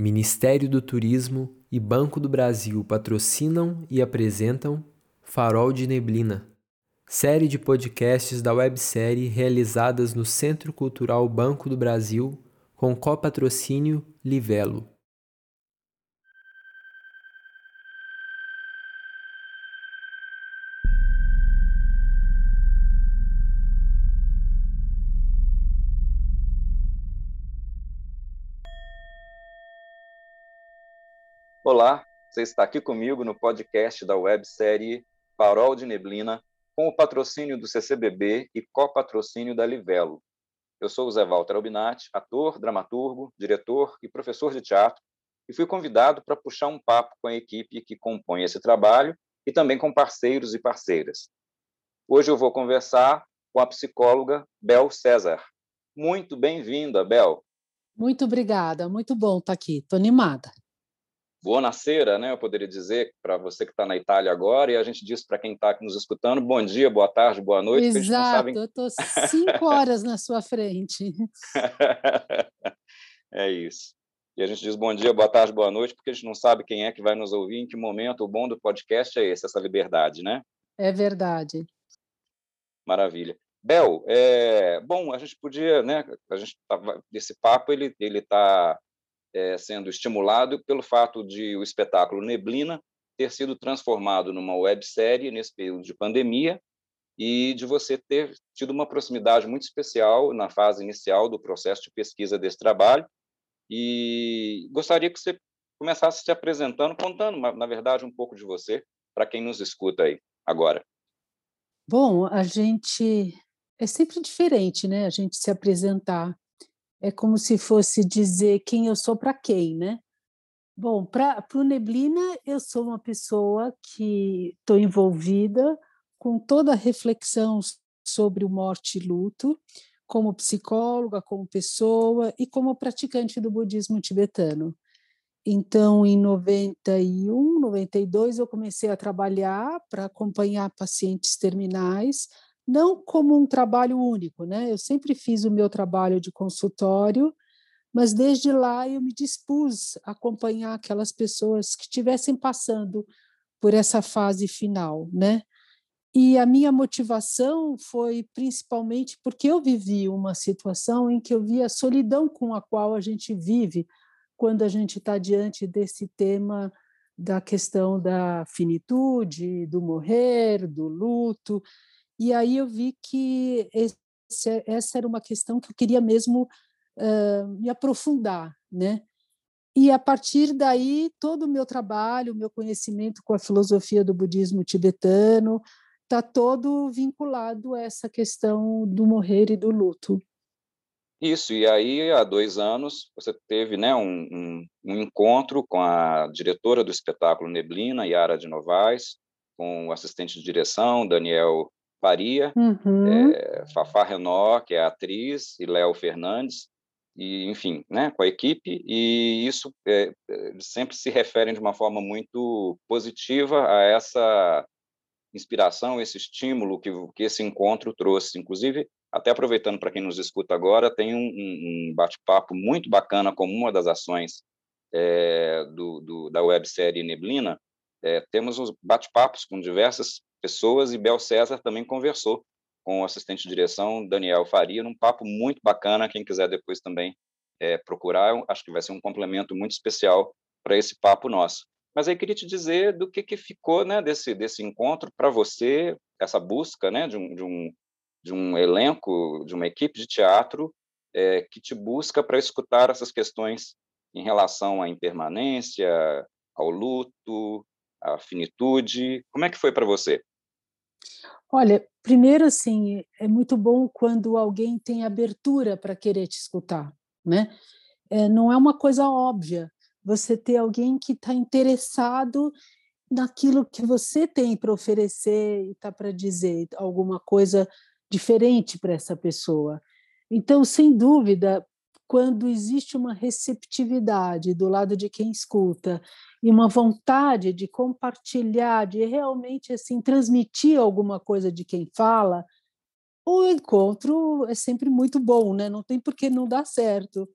Ministério do Turismo e Banco do Brasil patrocinam e apresentam Farol de Neblina, série de podcasts da websérie realizadas no Centro Cultural Banco do Brasil com copatrocínio Livelo. Olá, você está aqui comigo no podcast da websérie Farol de Neblina, com o patrocínio do CCBB e copatrocínio da Livelo. Eu sou o Zé Walter Albinati, ator, dramaturgo, diretor e professor de teatro, e fui convidado para puxar um papo com a equipe que compõe esse trabalho e também com parceiros e parceiras. Hoje eu vou conversar com a psicóloga Bel César. Muito bem-vinda, Bel. Muito obrigada, muito bom estar aqui, estou animada. Buonasera, né? Eu poderia dizer para você que está na Itália agora, e a gente diz para quem está nos escutando, bom dia, boa tarde, boa noite. Exato, eu estou cinco horas na sua frente. é isso. E a gente diz bom dia, boa tarde, boa noite, porque a gente não sabe quem é que vai nos ouvir, em que momento. O bom do podcast é esse, essa liberdade, né? É verdade. Maravilha. Bel, é... bom, a gente podia, né? A gente tava... esse papo ele ele está é, sendo estimulado pelo fato de o espetáculo Neblina ter sido transformado numa websérie nesse período de pandemia e de você ter tido uma proximidade muito especial na fase inicial do processo de pesquisa desse trabalho. E gostaria que você começasse se apresentando, contando, na verdade, um pouco de você para quem nos escuta aí agora. Bom, a gente é sempre diferente, né? A gente se apresentar é como se fosse dizer quem eu sou para quem, né? Bom, para o Neblina, eu sou uma pessoa que estou envolvida com toda a reflexão sobre o morte e luto, como psicóloga, como pessoa e como praticante do budismo tibetano. Então, em 91, 92, eu comecei a trabalhar para acompanhar pacientes terminais não como um trabalho único, né? Eu sempre fiz o meu trabalho de consultório, mas desde lá eu me dispus a acompanhar aquelas pessoas que estivessem passando por essa fase final, né? E a minha motivação foi principalmente porque eu vivi uma situação em que eu vi a solidão com a qual a gente vive quando a gente está diante desse tema da questão da finitude, do morrer, do luto. E aí eu vi que esse, essa era uma questão que eu queria mesmo uh, me aprofundar, né? E a partir daí, todo o meu trabalho, o meu conhecimento com a filosofia do budismo tibetano, está todo vinculado a essa questão do morrer e do luto. Isso, e aí há dois anos você teve né, um, um, um encontro com a diretora do espetáculo Neblina, Yara de Novaes, com o assistente de direção, Daniel Faria, uhum. é, Fafá Renó, que é atriz, e Léo Fernandes, e enfim, né, com a equipe, e isso é, sempre se referem de uma forma muito positiva a essa inspiração, esse estímulo que, que esse encontro trouxe. Inclusive, até aproveitando para quem nos escuta agora, tem um, um bate-papo muito bacana com uma das ações é, do, do, da websérie Neblina. É, temos os bate-papos com diversas pessoas e Bel César também conversou com o assistente de direção Daniel Faria num papo muito bacana. Quem quiser depois também é, procurar, acho que vai ser um complemento muito especial para esse papo nosso. Mas aí queria te dizer do que, que ficou né, desse, desse encontro para você, essa busca né, de, um, de, um, de um elenco, de uma equipe de teatro é, que te busca para escutar essas questões em relação à impermanência, ao luto, à finitude. Como é que foi para você? Olha, primeiro assim, é muito bom quando alguém tem abertura para querer te escutar, né? É, não é uma coisa óbvia você ter alguém que está interessado naquilo que você tem para oferecer e está para dizer alguma coisa diferente para essa pessoa. Então, sem dúvida, quando existe uma receptividade do lado de quem escuta e uma vontade de compartilhar, de realmente assim transmitir alguma coisa de quem fala, o encontro é sempre muito bom, né? Não tem por que não dar certo.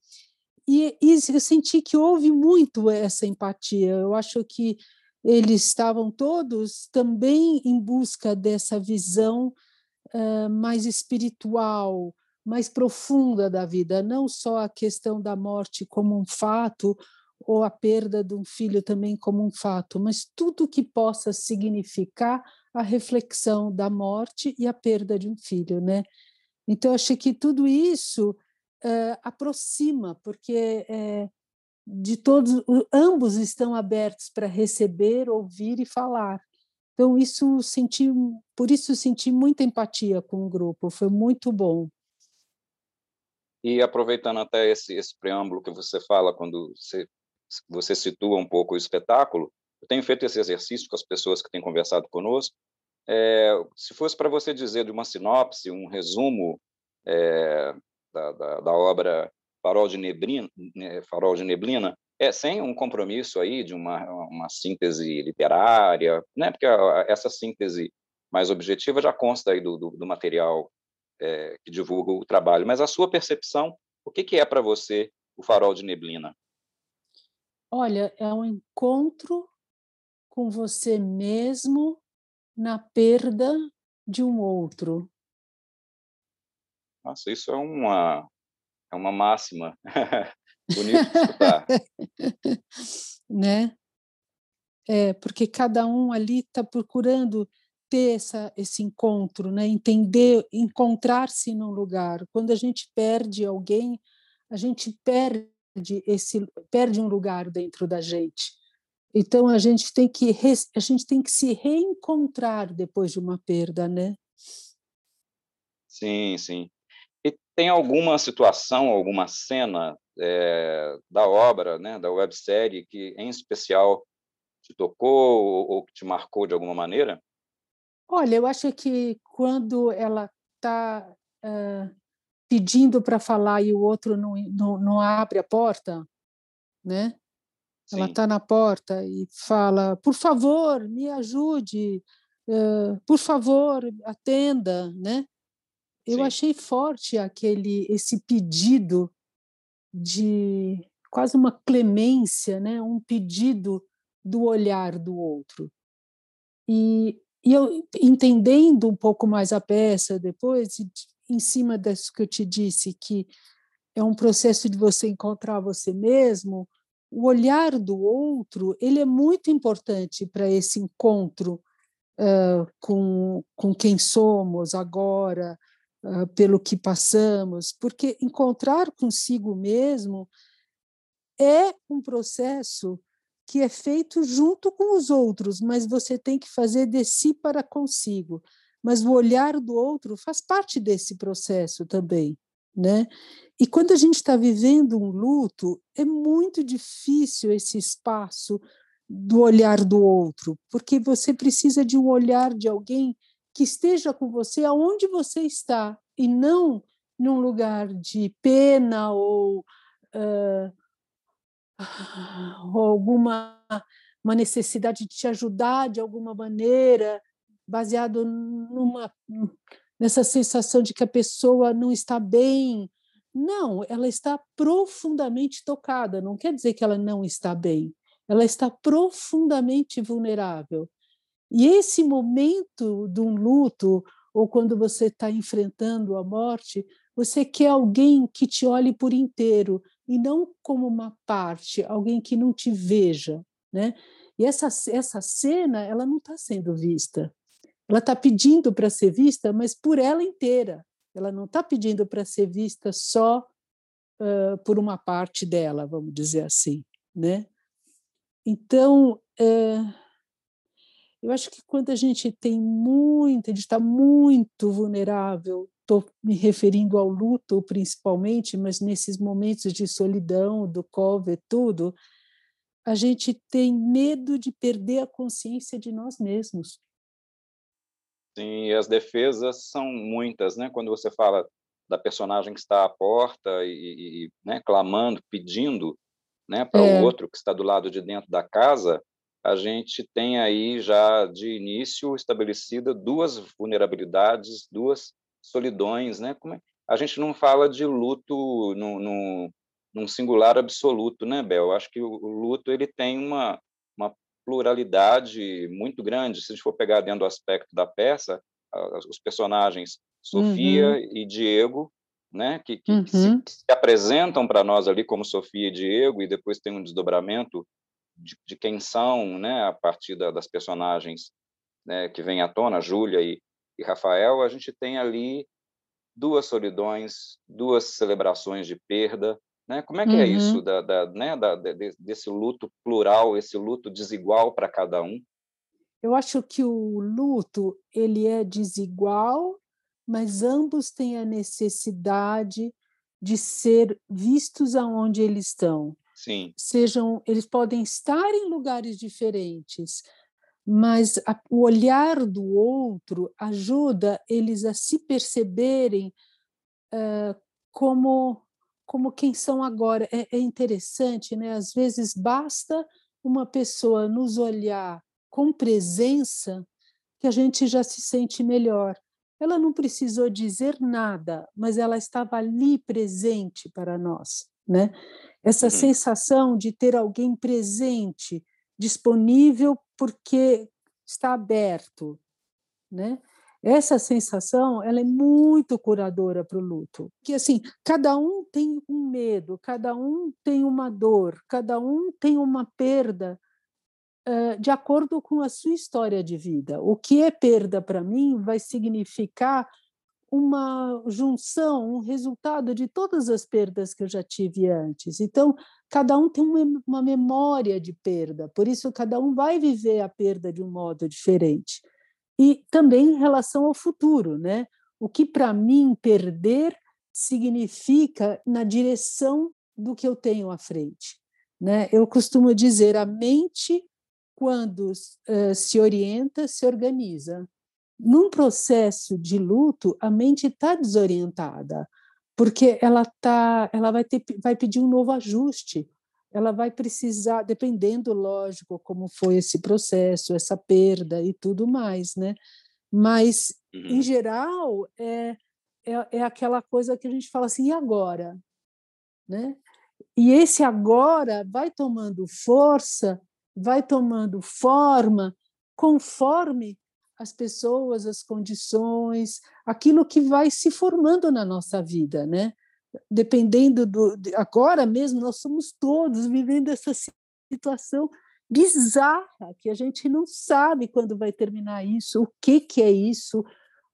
e, e eu senti que houve muito essa empatia. Eu acho que eles estavam todos também em busca dessa visão uh, mais espiritual, mais profunda da vida, não só a questão da morte como um fato ou a perda de um filho também como um fato, mas tudo que possa significar a reflexão da morte e a perda de um filho, né? Então achei que tudo isso uh, aproxima, porque uh, de todos, ambos estão abertos para receber, ouvir e falar. Então isso senti, por isso senti muita empatia com o grupo, foi muito bom. E aproveitando até esse, esse preâmbulo que você fala quando você, você situa um pouco o espetáculo, eu tenho feito esse exercício com as pessoas que têm conversado conosco. É, se fosse para você dizer de uma sinopse, um resumo é, da, da, da, obra Farol de Neblina, né, Farol de Neblina, é sem um compromisso aí de uma, uma síntese literária, né? Porque essa síntese mais objetiva já consta aí do, do, do material é, que divulga o trabalho. Mas a sua percepção, o que, que é para você o Farol de Neblina? Olha, é um encontro com você mesmo na perda de um outro. Nossa, isso é uma é uma máxima. Bonito de escutar. né? É, porque cada um ali está procurando ter essa, esse encontro, né? entender, encontrar-se num lugar. Quando a gente perde alguém, a gente perde esse perde um lugar dentro da gente. Então a gente tem que a gente tem que se reencontrar depois de uma perda, né? Sim, sim. E tem alguma situação, alguma cena é, da obra, né, da websérie, que em especial te tocou ou, ou que te marcou de alguma maneira? Olha, eu acho que quando ela está uh, pedindo para falar e o outro não, não, não, abre a porta, né? Sim. Ela está na porta e fala: por favor, me ajude, uh, por favor, atenda, né? Eu Sim. achei forte aquele esse pedido de quase uma clemência, né? Um pedido do olhar do outro. E, e eu entendendo um pouco mais a peça depois, em cima disso que eu te disse, que é um processo de você encontrar você mesmo, o olhar do outro ele é muito importante para esse encontro uh, com, com quem somos agora, uh, pelo que passamos, porque encontrar consigo mesmo é um processo que é feito junto com os outros, mas você tem que fazer de si para consigo. Mas o olhar do outro faz parte desse processo também, né? E quando a gente está vivendo um luto, é muito difícil esse espaço do olhar do outro, porque você precisa de um olhar de alguém que esteja com você aonde você está e não num lugar de pena ou, uh, alguma uma necessidade de te ajudar de alguma maneira, baseado numa nessa sensação de que a pessoa não está bem. Não, ela está profundamente tocada, não quer dizer que ela não está bem. Ela está profundamente vulnerável. E esse momento de um luto, ou quando você está enfrentando a morte, você quer alguém que te olhe por inteiro e não como uma parte, alguém que não te veja, né? E essa essa cena ela não está sendo vista. Ela está pedindo para ser vista, mas por ela inteira. Ela não está pedindo para ser vista só uh, por uma parte dela, vamos dizer assim, né? Então eu acho que quando a gente tem muito, a gente está muito vulnerável, estou me referindo ao luto principalmente, mas nesses momentos de solidão, do COVID, tudo, a gente tem medo de perder a consciência de nós mesmos. Sim, e as defesas são muitas, né? Quando você fala da personagem que está à porta e, e né, clamando, pedindo, né, para é. o outro que está do lado de dentro da casa, a gente tem aí já de início estabelecida duas vulnerabilidades, duas solidões, né? Como é? A gente não fala de luto no, no, num singular absoluto, né, Bel? Eu acho que o, o luto ele tem uma, uma pluralidade muito grande. Se a gente for pegar dentro do aspecto da peça, os personagens Sofia uhum. e Diego, né, que, que, uhum. se, se, apresentam para nós ali como Sofia e Diego, e depois tem um desdobramento de, de quem são, né, a partir da, das personagens né, que vêm à tona, Júlia e, e Rafael, a gente tem ali duas solidões, duas celebrações de perda, né? Como é que é uhum. é isso da, da, né, da, desse luto plural, esse luto desigual para cada um? Eu acho que o luto ele é desigual, mas ambos têm a necessidade de ser vistos aonde eles estão. Sim. Sejam, eles podem estar em lugares diferentes, mas a, o olhar do outro ajuda eles a se perceberem uh, como como quem são agora. É, é interessante, né? Às vezes basta uma pessoa nos olhar com presença que a gente já se sente melhor. Ela não precisou dizer nada, mas ela estava ali presente para nós, né? Essa uhum. sensação de ter alguém presente, disponível porque está aberto, né? Essa sensação ela é muito curadora para o luto, que assim cada um tem um medo, cada um tem uma dor, cada um tem uma perda uh, de acordo com a sua história de vida. O que é perda para mim vai significar uma junção, um resultado de todas as perdas que eu já tive antes. Então, cada um tem uma memória de perda, por isso cada um vai viver a perda de um modo diferente e também em relação ao futuro, né? O que para mim perder significa na direção do que eu tenho à frente, né? Eu costumo dizer a mente quando uh, se orienta, se organiza. Num processo de luto, a mente está desorientada, porque ela tá, ela vai ter, vai pedir um novo ajuste, ela vai precisar, dependendo, lógico, como foi esse processo, essa perda e tudo mais, né? Mas, uhum. em geral, é, é, é, aquela coisa que a gente fala assim, e agora? Né? E esse agora vai tomando força, vai tomando forma, conforme as pessoas, as condições, aquilo que vai se formando na nossa vida, né? dependendo do. Agora mesmo, nós somos todos vivendo essa situação bizarra, que a gente não sabe quando vai terminar isso, o que, que é isso,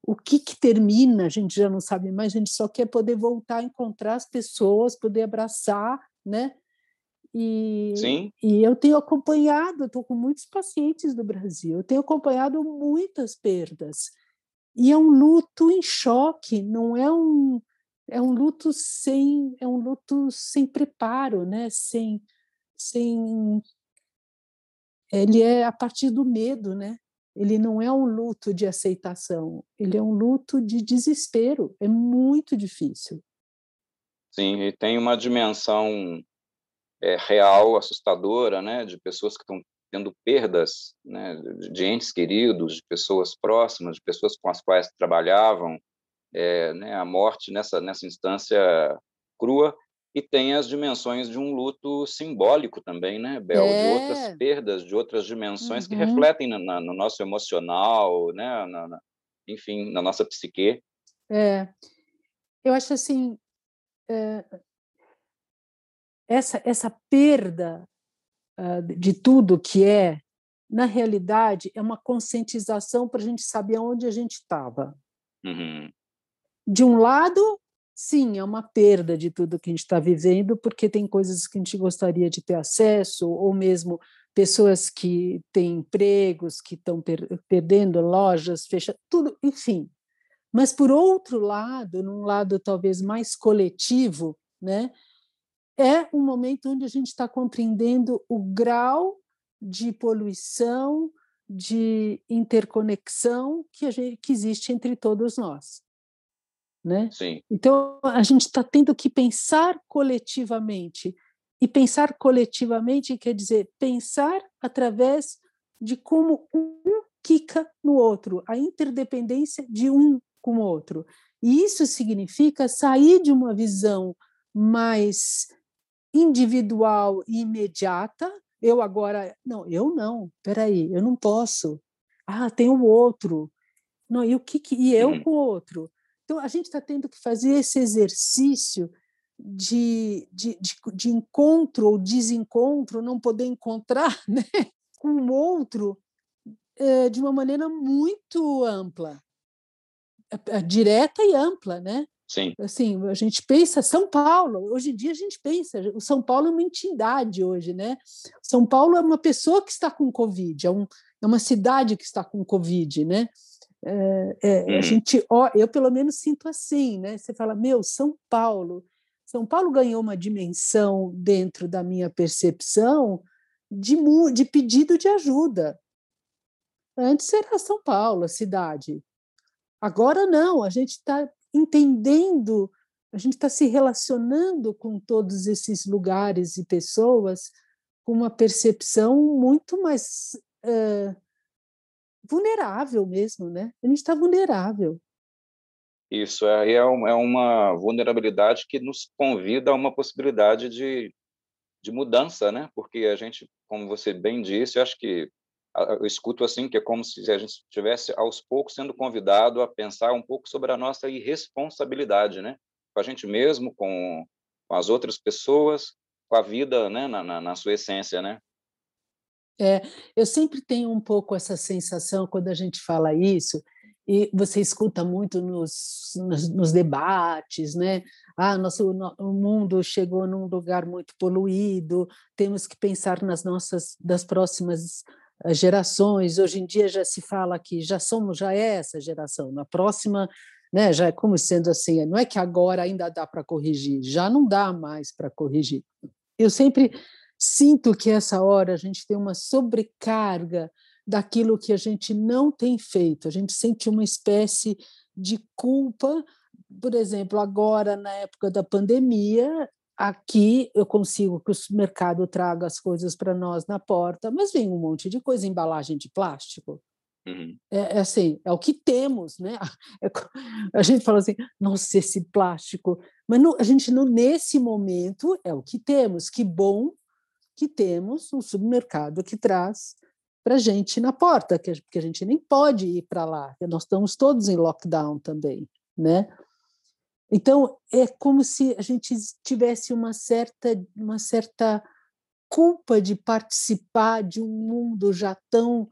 o que, que termina, a gente já não sabe mais, a gente só quer poder voltar a encontrar as pessoas, poder abraçar, né? E, Sim. e eu tenho acompanhado, estou com muitos pacientes do Brasil, eu tenho acompanhado muitas perdas. E é um luto em choque, não é um, é um luto sem é um luto sem preparo, né? Sem sem ele é a partir do medo, né? Ele não é um luto de aceitação, ele é um luto de desespero. É muito difícil. Sim, e tem uma dimensão é, real, assustadora, né? De pessoas que estão tendo perdas, né? De entes queridos, de pessoas próximas, de pessoas com as quais trabalhavam, é, né, a morte nessa, nessa instância crua, e tem as dimensões de um luto simbólico também, né, Bel? É. De outras perdas, de outras dimensões uhum. que refletem na, na, no nosso emocional, né, na, na, enfim, na nossa psique. É. Eu acho assim, é, essa, essa perda uh, de tudo que é, na realidade, é uma conscientização para a gente saber onde a gente estava. Uhum de um lado, sim, é uma perda de tudo que a gente está vivendo, porque tem coisas que a gente gostaria de ter acesso, ou mesmo pessoas que têm empregos, que estão per perdendo lojas, fecha tudo, enfim. Mas, por outro lado, num lado talvez mais coletivo, né, é um momento onde a gente está compreendendo o grau de poluição, de interconexão que, gente, que existe entre todos nós. Né? Sim. Então, a gente está tendo que pensar coletivamente. E pensar coletivamente quer dizer pensar através de como um quica no outro, a interdependência de um com o outro. E isso significa sair de uma visão mais individual e imediata. Eu agora, não, eu não, peraí, eu não posso. Ah, tem o outro. Não, e o que, que e eu uhum. com o outro? Então a gente está tendo que fazer esse exercício de, de, de, de, encontro ou desencontro, não poder encontrar né, com o outro é, de uma maneira muito ampla, é, direta e ampla, né? Sim. Assim, a gente pensa São Paulo. Hoje em dia a gente pensa, o São Paulo é uma entidade hoje, né? São Paulo é uma pessoa que está com Covid, é, um, é uma cidade que está com Covid, né? É, é, A uhum. gente, ó, eu pelo menos sinto assim, né? Você fala, meu, São Paulo. São Paulo ganhou uma dimensão dentro da minha percepção de, de pedido de ajuda. Antes era São Paulo, a cidade. Agora não, a gente está entendendo, a gente está se relacionando com todos esses lugares e pessoas com uma percepção muito mais uh, vulnerável mesmo, né? A gente está vulnerável. Isso é, é uma vulnerabilidade que nos convida a uma possibilidade de, de mudança, né? Porque a gente, como você bem disse, eu acho que eu escuto assim que é como se a gente estivesse aos poucos sendo convidado a pensar um pouco sobre a nossa irresponsabilidade, né? Com a gente mesmo, com, com as outras pessoas, com a vida, né? Na, na, na sua essência, né? É, eu sempre tenho um pouco essa sensação quando a gente fala isso e você escuta muito nos, nos, nos debates, né? Ah, nosso o mundo chegou num lugar muito poluído, temos que pensar nas nossas das próximas gerações. Hoje em dia já se fala que já somos, já é essa geração. Na próxima, né, já é como sendo assim, não é que agora ainda dá para corrigir, já não dá mais para corrigir. Eu sempre sinto que essa hora a gente tem uma sobrecarga daquilo que a gente não tem feito. A gente sente uma espécie de culpa, por exemplo, agora na época da pandemia, Aqui eu consigo que o mercado traga as coisas para nós na porta, mas vem um monte de coisa, embalagem de plástico. Uhum. É, é, assim, é o que temos, né? É, a gente fala assim, nossa, esse plástico. Mas a gente, não, nesse momento, é o que temos. Que bom que temos um supermercado que traz para a gente na porta, que, porque a gente nem pode ir para lá, nós estamos todos em lockdown também, né? Então, é como se a gente tivesse uma certa, uma certa culpa de participar de um mundo já tão,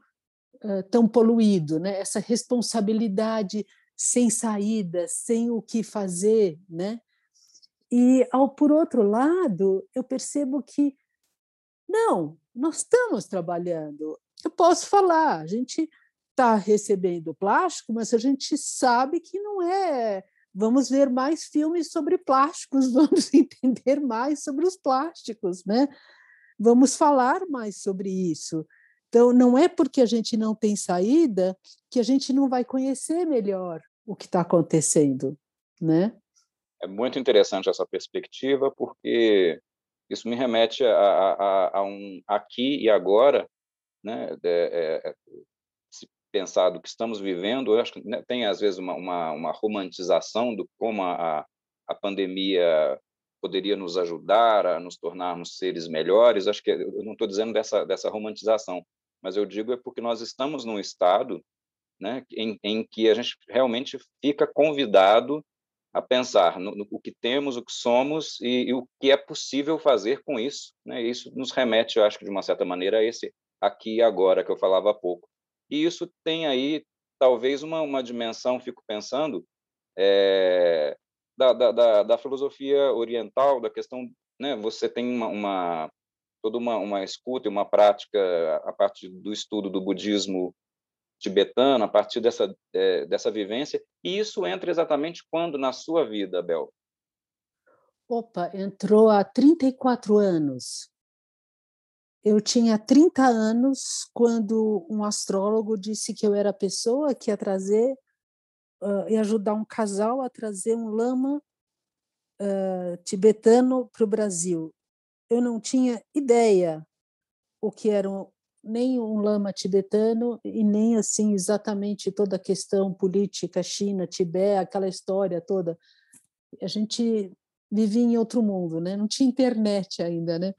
uh, tão poluído, né? essa responsabilidade sem saída, sem o que fazer. Né? E, ao, por outro lado, eu percebo que, não, nós estamos trabalhando. Eu posso falar, a gente está recebendo plástico, mas a gente sabe que não é vamos ver mais filmes sobre plásticos, vamos entender mais sobre os plásticos, né? Vamos falar mais sobre isso. Então, não é porque a gente não tem saída que a gente não vai conhecer melhor o que está acontecendo, né? É muito interessante essa perspectiva, porque isso me remete a, a, a um aqui e agora, né? É, é, pensar do que estamos vivendo, eu acho que né, tem às vezes uma, uma, uma romantização do como a, a pandemia poderia nos ajudar a nos tornarmos seres melhores. Acho que eu não estou dizendo dessa dessa romantização, mas eu digo é porque nós estamos num estado, né, em, em que a gente realmente fica convidado a pensar no, no que temos, o que somos e, e, o que é possível fazer com isso. Né? Isso nos remete, eu acho que de uma certa maneira, a esse aqui e agora que eu falava há pouco. E isso tem aí talvez uma, uma dimensão, fico pensando, é, da, da, da, filosofia oriental, da questão, né, você tem uma, uma toda uma, uma escuta e uma prática a partir do estudo do budismo tibetano, a partir dessa, é, dessa vivência, e isso entra exatamente quando na sua vida, Bel? Opa, entrou há 34 anos. Eu tinha 30 anos quando um astrólogo disse que eu era a pessoa que ia trazer uh, e ajudar um casal a trazer um lama uh, tibetano para o Brasil. Eu não tinha ideia o que era um, nem um lama tibetano e nem assim exatamente toda a questão política China, Tibete, aquela história toda. A gente vivia em outro mundo, né? Não tinha internet ainda, né?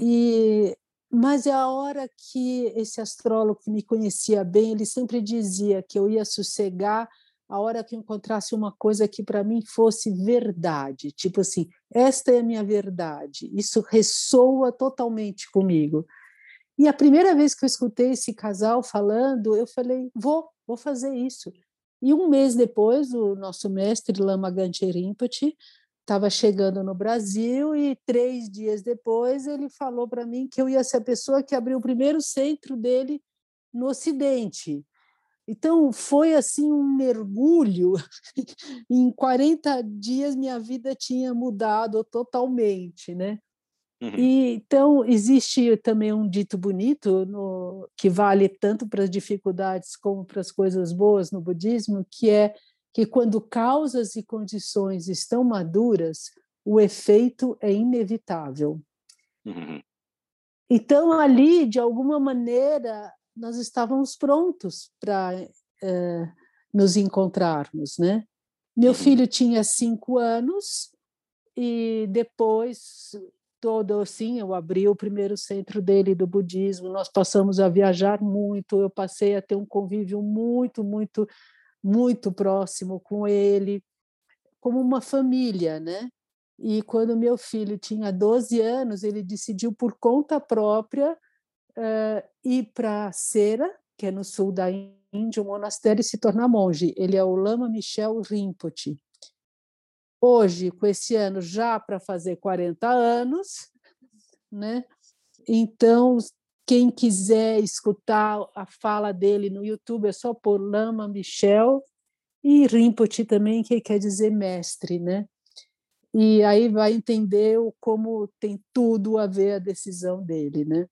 E mas é a hora que esse astrólogo que me conhecia bem, ele sempre dizia que eu ia sossegar a hora que eu encontrasse uma coisa que para mim fosse verdade, tipo assim, esta é a minha verdade. Isso ressoa totalmente comigo. E a primeira vez que eu escutei esse casal falando, eu falei, vou, vou fazer isso. E um mês depois, o nosso mestre Lama Ganche Rinpoche estava chegando no Brasil e três dias depois ele falou para mim que eu ia ser a pessoa que abriu o primeiro centro dele no Ocidente. Então foi assim um mergulho. em 40 dias minha vida tinha mudado totalmente, né? Uhum. E, então existe também um dito bonito no, que vale tanto para as dificuldades como para as coisas boas no budismo, que é que quando causas e condições estão maduras, o efeito é inevitável. Uhum. Então, ali, de alguma maneira, nós estávamos prontos para eh, nos encontrarmos, né? Meu uhum. filho tinha cinco anos e depois todo assim eu abri o primeiro centro dele do budismo nós passamos a viajar muito eu passei a ter um convívio muito muito muito próximo com ele, como uma família, né? E quando meu filho tinha 12 anos, ele decidiu por conta própria uh, ir para Cera, que é no sul da Índia, um monastério e se tornar monge. Ele é o Lama Michel Rinpoche. Hoje, com esse ano já para fazer 40 anos, né? Então, quem quiser escutar a fala dele no YouTube é só por Lama Michel e Rinpoche também, que quer dizer mestre, né? E aí vai entender como tem tudo a ver a decisão dele, né?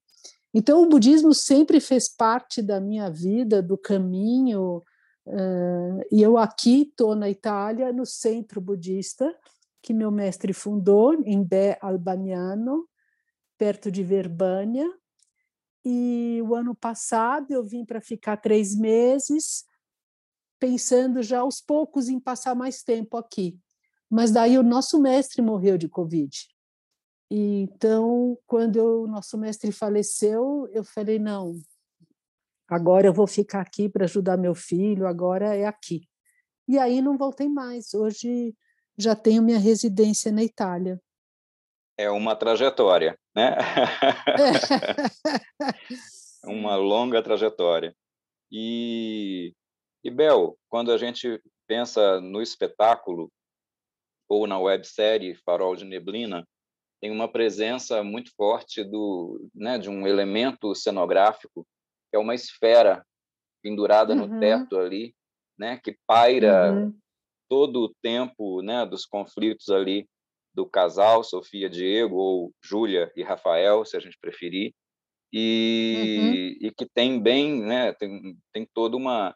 Então o budismo sempre fez parte da minha vida, do caminho. Uh, e eu aqui estou na Itália, no centro budista que meu mestre fundou em Bé Albaniano, perto de Verbânia, e o ano passado eu vim para ficar três meses, pensando já aos poucos em passar mais tempo aqui. Mas daí o nosso mestre morreu de Covid. E, então, quando o nosso mestre faleceu, eu falei: não, agora eu vou ficar aqui para ajudar meu filho, agora é aqui. E aí não voltei mais. Hoje já tenho minha residência na Itália é uma trajetória, né? uma longa trajetória. E, e Bel, quando a gente pensa no espetáculo ou na websérie Farol de Neblina, tem uma presença muito forte do, né, de um elemento cenográfico que é uma esfera pendurada uhum. no teto ali, né, que paira uhum. todo o tempo, né, dos conflitos ali do casal Sofia Diego ou Júlia e Rafael, se a gente preferir, e, uhum. e que tem bem, né, tem, tem toda uma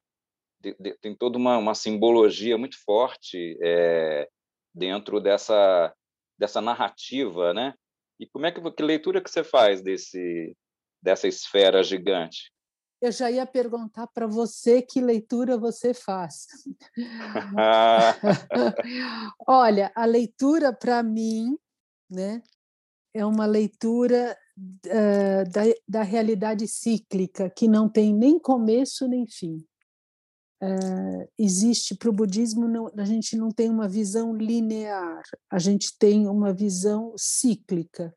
tem toda uma, uma simbologia muito forte é, dentro dessa dessa narrativa, né? E como é que que leitura que você faz desse dessa esfera gigante? Eu já ia perguntar para você que leitura você faz. Olha, a leitura para mim, né, é uma leitura uh, da, da realidade cíclica que não tem nem começo nem fim. Uh, existe para o budismo não, a gente não tem uma visão linear, a gente tem uma visão cíclica.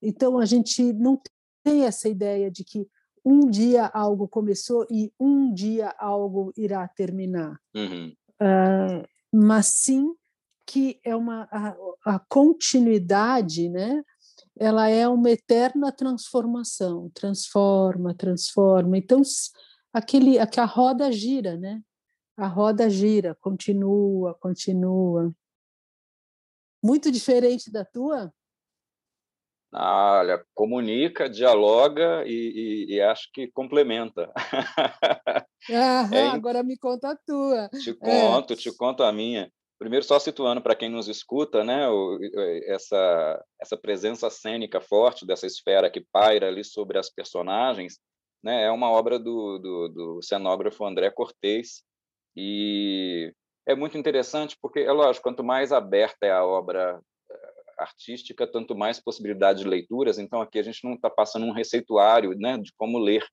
Então a gente não tem essa ideia de que um dia algo começou e um dia algo irá terminar. Uhum. Uh, mas sim que é uma a, a, continuidade, né? Ela é uma eterna transformação, transforma, transforma. Então aquele a, a roda gira, né? A roda gira, continua, continua. Muito diferente da tua? Olha, comunica, dialoga e, e, e, acho que complementa. Aham, é, agora me conta a tua. Te é. conto, é. te conto a minha. Primeiro, só situando para quem nos escuta, né, essa, essa presença cênica forte dessa esfera que paira ali sobre as personagens, né, é uma obra do, do, do cenógrafo André Cortez, e é muito interessante porque, é lógico, quanto mais aberta é a obra artística, tanto mais possibilidade de leituras. Então, aqui a gente não está passando um receituário né, de como ler,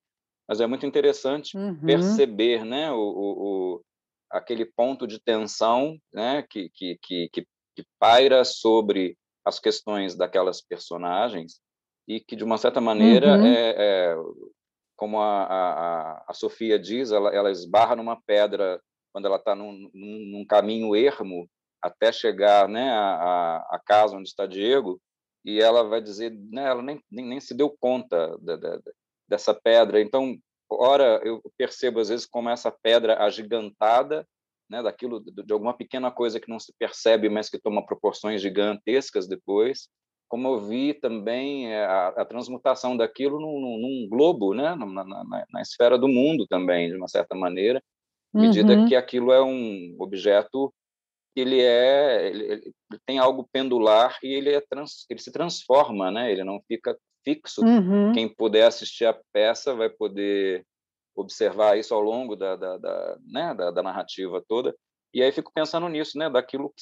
mas é muito interessante uhum. perceber né, o, o, o, aquele ponto de tensão né, que, que, que, que, paira sobre as questões daquelas personagens e que, de uma certa maneira, uhum. é, é, como a, a, a Sofia diz, ela, ela esbarra numa pedra quando ela está num, num, caminho ermo até chegar né, à, à casa onde está Diego, e ela vai dizer, né, ela nem, nem, nem se deu conta da, da, dessa pedra. Então, ora, eu percebo às vezes como essa pedra agigantada, né, daquilo, de alguma pequena coisa que não se percebe, mas que toma proporções gigantescas depois, como eu vi também eh, a, a transmutação daquilo num, num, globo, né, na, na, na, esfera do mundo também, de uma certa maneira, à medida uhum. que aquilo é um objeto ele é ele, ele, tem algo pendular e ele é trans, ele se transforma né ele não fica fixo uhum. quem puder assistir a peça vai poder observar isso ao longo da da, da, né, da, da narrativa toda e aí fico pensando nisso né daquilo que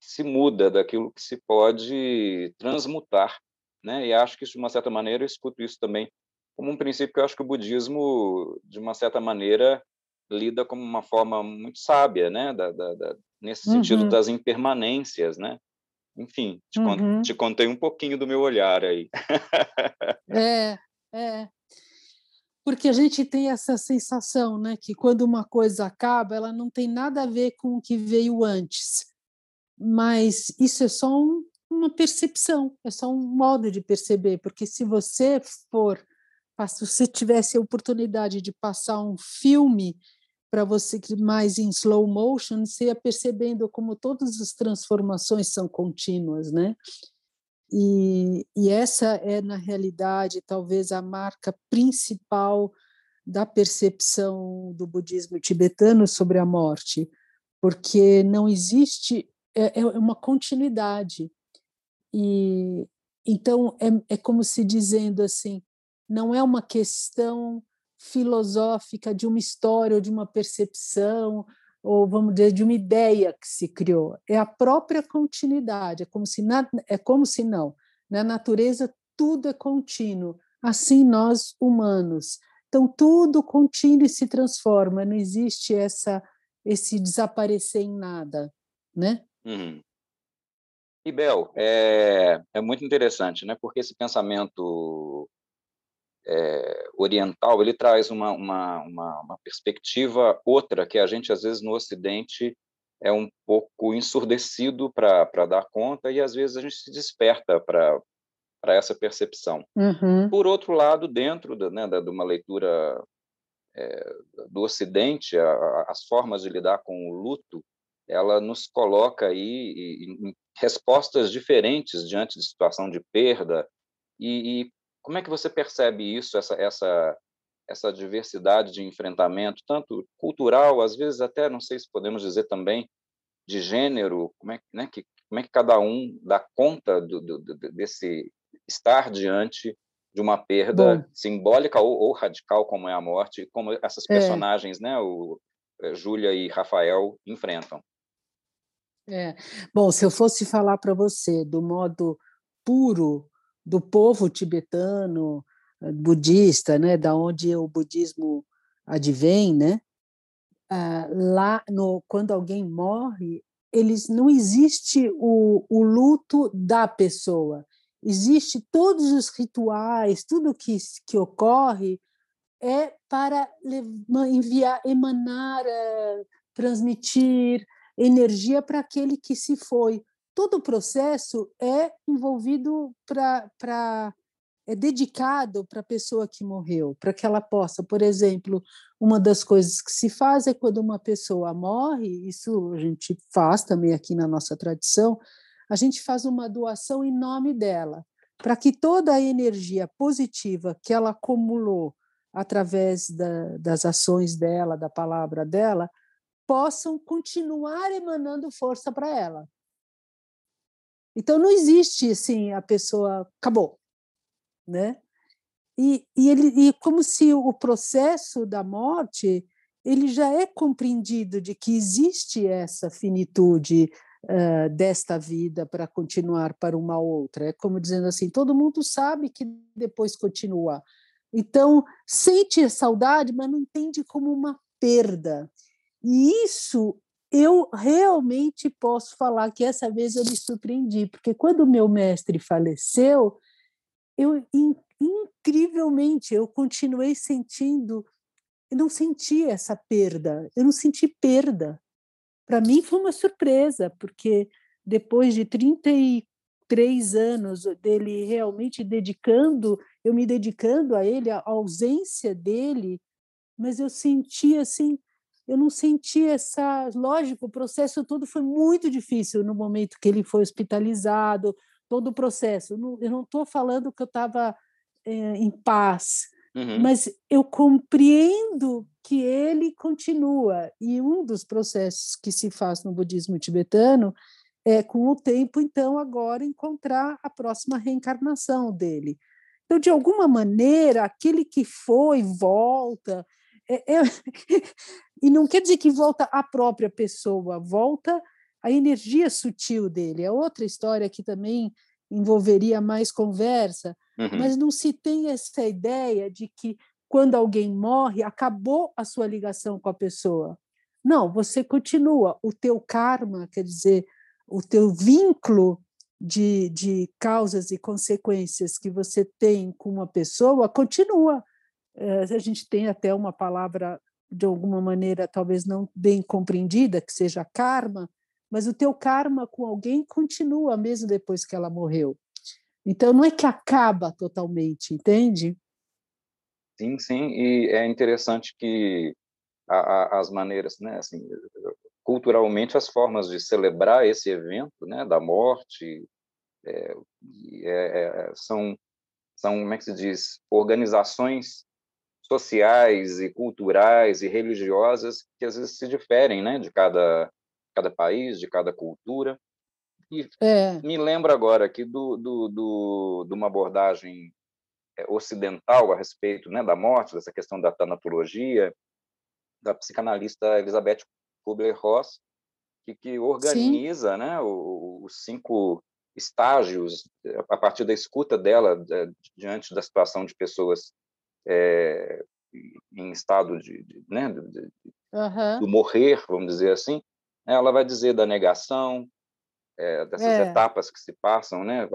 se muda daquilo que se pode transmutar né e acho que de uma certa maneira eu escuto isso também como um princípio que eu acho que o budismo de uma certa maneira lida como uma forma muito sábia, né? Da, da, nesse sentido uhum. das impermanências, né? Enfim, te, uhum. te, contei um pouquinho do meu olhar aí. é, é. Porque a gente tem essa sensação, né? Que quando uma coisa acaba, ela não tem nada a ver com o que veio antes. Mas isso é só um, uma percepção, é só um modo de perceber. Porque se você for se você tivesse a oportunidade de passar um filme para você que mais em slow motion, você ia percebendo como todas as transformações são contínuas, né? E, e essa é, na realidade, talvez a marca principal da percepção do budismo tibetano sobre a morte, porque não existe, é, é uma continuidade. E então é, é como se dizendo assim, não é uma questão filosófica de uma história ou de uma percepção ou vamos dizer de uma ideia que se criou é a própria continuidade é como se na, é como se não na natureza tudo é contínuo assim nós humanos então tudo contínuo e se transforma não existe essa esse desaparecer em nada né uhum. E Bel, é, é muito interessante, né? Porque esse pensamento é, oriental, ele traz uma, uma, uma, uma, perspectiva outra que a gente, às vezes, no Ocidente, é um pouco ensurdecido para dar conta e, às vezes, a gente se desperta para para essa percepção. Uhum. Por outro lado, dentro da, né, da, de uma leitura é, do Ocidente, a, as formas de lidar com o luto, ela nos coloca aí em, em respostas diferentes diante de situação de perda e, e como é que você percebe isso, essa, essa, essa diversidade de enfrentamento, tanto cultural, às vezes até, não sei se podemos dizer também, de gênero, como é, né, que, como é que cada um dá conta do, do, desse estar diante de uma perda Bom. simbólica ou, ou, radical, como é a morte, como essas é. personagens, é. né, o eh, Júlia e Rafael enfrentam. É. Bom, se eu fosse falar para você do modo puro do povo tibetano, eh, budista, né, da onde o budismo advém, né? Ah, lá no quando alguém morre, eles não existe o, o luto da pessoa, existe todos os rituais, tudo que que ocorre é para enviar, emanar, eh, transmitir energia para aquele que se foi todo o processo é envolvido para é dedicado para a pessoa que morreu, para que ela possa, por exemplo, uma das coisas que se faz é quando uma pessoa morre, isso a gente faz também aqui na nossa tradição, a gente faz uma doação em nome dela, para que toda a energia positiva que ela acumulou através da, das ações dela, da palavra dela, possam continuar emanando força para ela. Então não existe assim a pessoa acabou, né? E, e ele e como se o processo da morte ele já é compreendido de que existe essa finitude uh, desta vida para continuar para uma outra. É como dizendo assim, todo mundo sabe que depois continua. Então, sente saudade, mas não entende como uma perda. E isso eu realmente posso falar que essa vez eu me surpreendi, porque quando meu mestre faleceu, eu incrivelmente eu continuei sentindo, eu não senti essa perda, eu não senti perda. Para mim foi uma surpresa, porque depois de 33 anos dele realmente dedicando, eu me dedicando a ele, a ausência dele, mas eu senti assim eu não senti essa. Lógico, o processo todo foi muito difícil no momento que ele foi hospitalizado, todo o processo. Eu não estou falando que eu estava é, eh, em paz, uhum. mas eu compreendo que ele continua. E um dos processos que se faz no budismo tibetano é, com o tempo, então, agora encontrar a próxima reencarnação dele. Então, de alguma maneira, aquele que foi, volta. É, é, E não quer dizer que volta a própria pessoa, volta a energia sutil dele. É outra história que também envolveria mais conversa, uhum. mas não se tem essa ideia de que quando alguém morre, acabou a sua ligação com a pessoa. Não, você continua. O teu karma, quer dizer, o teu vínculo de, de causas e consequências que você tem com uma pessoa continua. Eh, a gente tem até uma palavra de alguma maneira talvez não bem compreendida, que seja karma, mas o teu karma com alguém continua mesmo depois que ela morreu. Então não é que acaba totalmente, entende? Sim, sim, e é interessante que a, a, as maneiras, né, assim, culturalmente as formas de celebrar esse evento, né, da morte, é, é, é são são como é que se diz organizações sociais e culturais e religiosas que às vezes se diferem, né, de cada cada país, de cada cultura. E é. me lembro agora aqui do, do, do, de uma abordagem é, ocidental a respeito né, da morte, dessa questão da tanatologia, da psicanalista Elizabeth Kubler-Ross, que, que organiza né, os cinco estágios a partir da escuta dela diante da situação de pessoas é, em estado de, de, né, de, de uhum. do morrer, vamos dizer assim, né, ela vai dizer da negação, é, dessas é. etapas que se passam, né,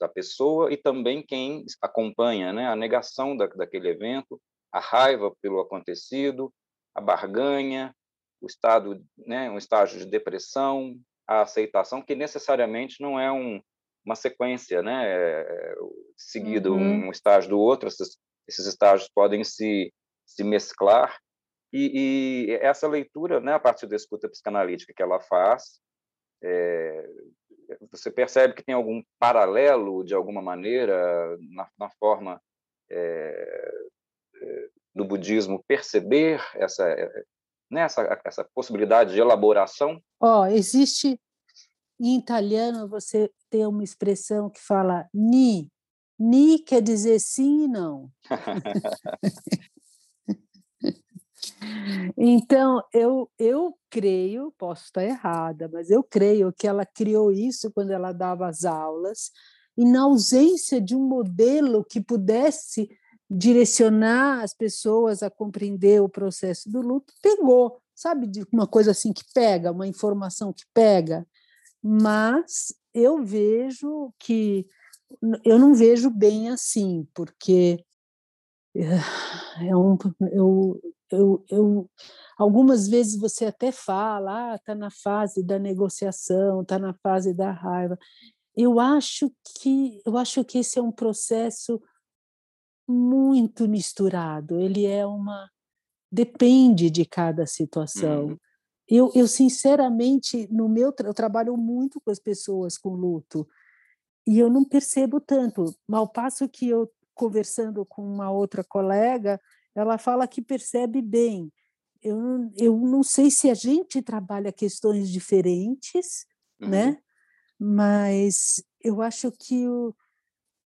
da, pessoa e também quem acompanha, né, a negação da, daquele evento, a raiva pelo acontecido, a barganha, o estado, né, um estágio de depressão, a aceitação, que necessariamente não é um, uma sequência, né, é, seguida uhum. um estágio do outro, essas, esses estágios podem se, se mesclar, e, e, essa leitura, né, a partir da escuta psicanalítica que ela faz, é, você percebe que tem algum paralelo, de alguma maneira, na, na forma é, do budismo perceber essa, né, essa, essa possibilidade de elaboração? Oh, existe, em italiano, você tem uma expressão que fala ni, Ni quer dizer sim e não. então, eu, eu creio, posso estar errada, mas eu creio que ela criou isso quando ela dava as aulas, e na ausência de um modelo que pudesse direcionar as pessoas a compreender o processo do luto, pegou, sabe, de uma coisa assim que pega, uma informação que pega. Mas eu vejo que eu não vejo bem assim, porque é um, eu, eu, eu, algumas vezes você até fala, ah, está na fase da negociação, está na fase da raiva. Eu acho que eu acho que esse é um processo muito misturado. Ele é uma depende de cada situação. Uhum. Eu, eu sinceramente no meu eu trabalho muito com as pessoas com luto e eu não percebo tanto. Mal passo que eu conversando com uma outra colega, ela fala que percebe bem. Eu, eu não sei se a gente trabalha questões diferentes, uhum. né? Mas eu acho que o,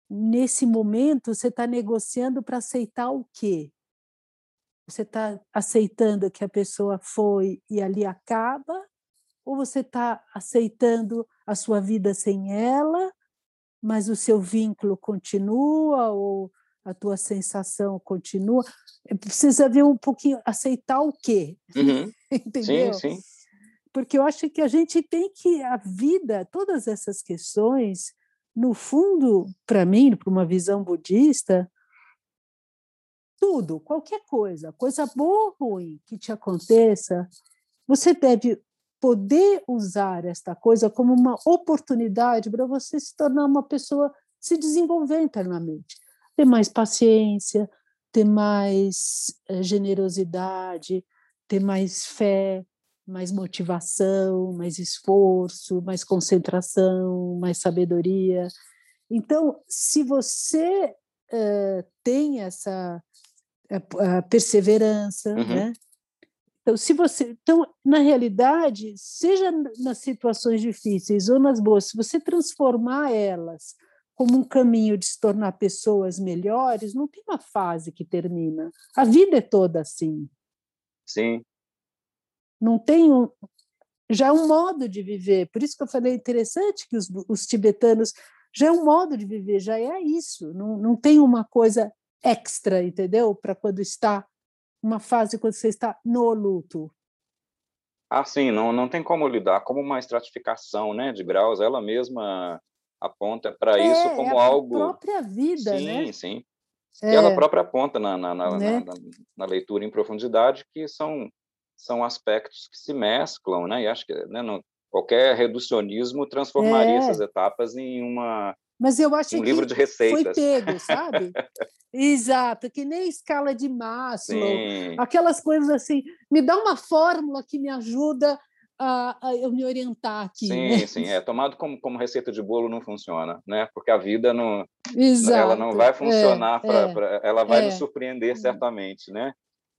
nesse momento você está negociando para aceitar o quê? Você está aceitando que a pessoa foi e ali acaba? Ou você está aceitando a sua vida sem ela, mas o seu vínculo continua, ou a tua sensação continua? É, precisa ver um pouquinho, aceitar o quê? Uhum. Entendeu? Sim, sim. Porque eu acho que a gente tem que, a vida, todas essas questões, no fundo, para mim, para uma visão budista, tudo, qualquer coisa, coisa boa ou ruim que te aconteça, você deve poder usar esta coisa como uma oportunidade para você se tornar uma pessoa, se desenvolver internamente, ter mais paciência, ter mais eh, generosidade, ter mais fé, mais motivação, mais esforço, mais concentração, mais sabedoria. Então, se você uh, tem essa a, perseverança, uhum. né? Então, se você, então, na realidade, seja nas situações difíceis ou nas boas, se você transformar elas como um caminho de se tornar pessoas melhores, não tem uma fase que termina. A vida é toda assim. Sim. Não tem um, já é um modo de viver. Por isso que eu falei interessante que os, os tibetanos já é um modo de viver, já é isso. Não, não tem uma coisa extra, entendeu? Para quando está uma fase quando você está no luto. Ah, sim, não, não tem como lidar como uma estratificação, né, de graus. Ela mesma aponta para é, isso como é algo. A própria vida, sim, né? Sim, sim. É, ela própria aponta na, na, na, né? na, na leitura em profundidade que são são aspectos que se mesclam, né? E acho que né, não, qualquer reducionismo transformaria é. essas etapas em uma mas eu acho um livro de receitas. Foi pego, sabe? Exato, que nem escala de Maslow, Sim. aquelas coisas assim. Me dá uma fórmula que me ajuda a, a eu me orientar aqui. Sim, né? sim, é tomado como, como receita de bolo não funciona, né? Porque a vida não, Exato. ela não vai funcionar é, para, é, pra, ela vai é. nos surpreender certamente, né?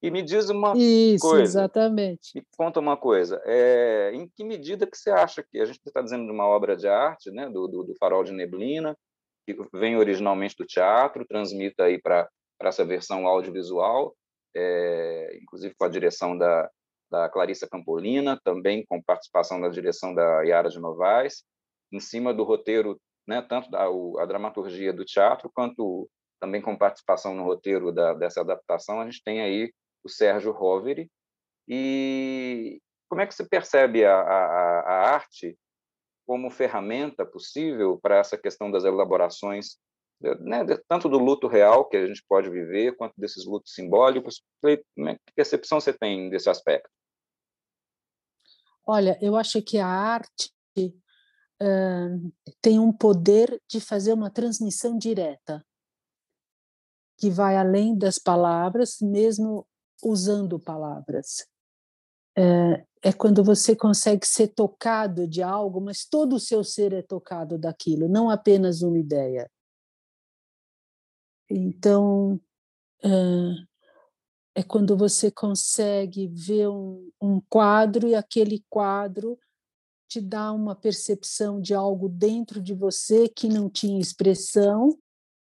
E me diz uma Isso, coisa. exatamente. Me conta uma coisa. É, em que medida que você acha que a gente está dizendo de uma obra de arte, né, do, do, do, Farol de Neblina, que vem originalmente do teatro, transmita aí para essa versão audiovisual, é, inclusive com a direção da, da Clarissa Campolina, também com participação da direção da Yara de Novaes, em cima do roteiro, né, tanto da, a dramaturgia do teatro quanto também com participação no roteiro da, dessa adaptação, a gente tem aí o Sérgio Roveri. E como é que se percebe a, a, a arte como ferramenta possível para essa questão das elaborações, né, tanto do luto real que a gente pode viver, quanto desses lutos simbólicos? Que percepção você tem desse aspecto? Olha, eu acho que a arte uh, tem um poder de fazer uma transmissão direta, que vai além das palavras, mesmo usando palavras. É, é, quando você consegue ser tocado de algo, mas todo o seu ser é tocado daquilo, não apenas uma ideia. Então, é, é quando você consegue ver um, um quadro e aquele quadro te dá uma percepção de algo dentro de você que não tinha expressão,